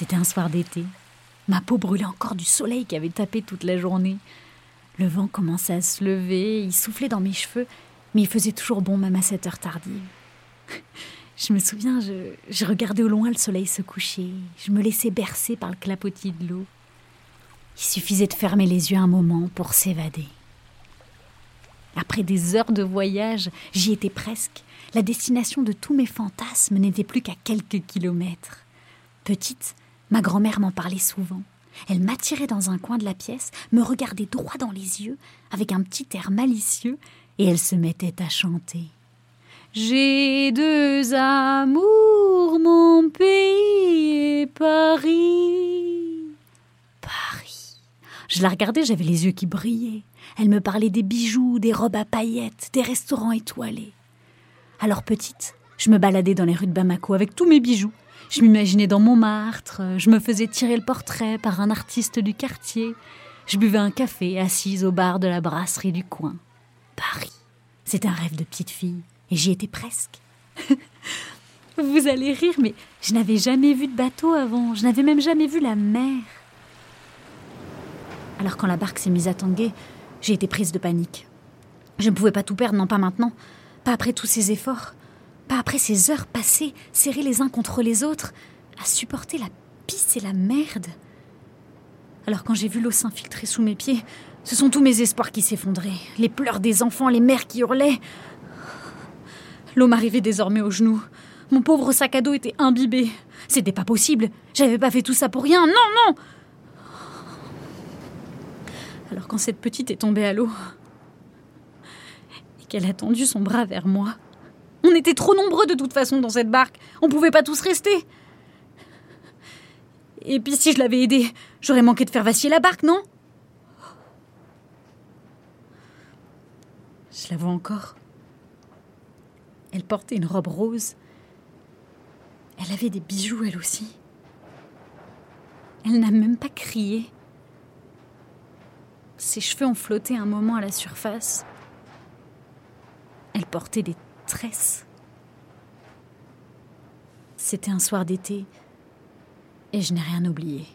C'était un soir d'été. Ma peau brûlait encore du soleil qui avait tapé toute la journée. Le vent commençait à se lever, il soufflait dans mes cheveux, mais il faisait toujours bon même à cette heure tardive. Je me souviens, je, je regardais au loin le soleil se coucher, je me laissais bercer par le clapotis de l'eau. Il suffisait de fermer les yeux un moment pour s'évader. Après des heures de voyage, j'y étais presque. La destination de tous mes fantasmes n'était plus qu'à quelques kilomètres. Petite, ma grand-mère m'en parlait souvent. Elle m'attirait dans un coin de la pièce, me regardait droit dans les yeux, avec un petit air malicieux, et elle se mettait à chanter. J'ai deux amours, mon pays et Paris. Paris. Je la regardais, j'avais les yeux qui brillaient. Elle me parlait des bijoux, des robes à paillettes, des restaurants étoilés. Alors petite, je me baladais dans les rues de Bamako avec tous mes bijoux. Je m'imaginais dans Montmartre, je me faisais tirer le portrait par un artiste du quartier. Je buvais un café assise au bar de la brasserie du coin. Paris. C'est un rêve de petite fille, et j'y étais presque. Vous allez rire, mais je n'avais jamais vu de bateau avant, je n'avais même jamais vu la mer. Alors quand la barque s'est mise à tanguer, j'ai été prise de panique. Je ne pouvais pas tout perdre, non pas maintenant, pas après tous ces efforts, pas après ces heures passées serrées les uns contre les autres, à supporter la pisse et la merde. Alors quand j'ai vu l'eau s'infiltrer sous mes pieds, ce sont tous mes espoirs qui s'effondraient, les pleurs des enfants, les mères qui hurlaient. L'eau m'arrivait désormais aux genoux. Mon pauvre sac à dos était imbibé. C'était pas possible. J'avais pas fait tout ça pour rien. Non, non alors quand cette petite est tombée à l'eau et qu'elle a tendu son bras vers moi, on était trop nombreux de toute façon dans cette barque. On pouvait pas tous rester. Et puis si je l'avais aidée, j'aurais manqué de faire vaciller la barque, non? Je la vois encore. Elle portait une robe rose. Elle avait des bijoux, elle aussi. Elle n'a même pas crié. Ses cheveux ont flotté un moment à la surface. Elle portait des C'était un soir d'été et je n'ai rien oublié.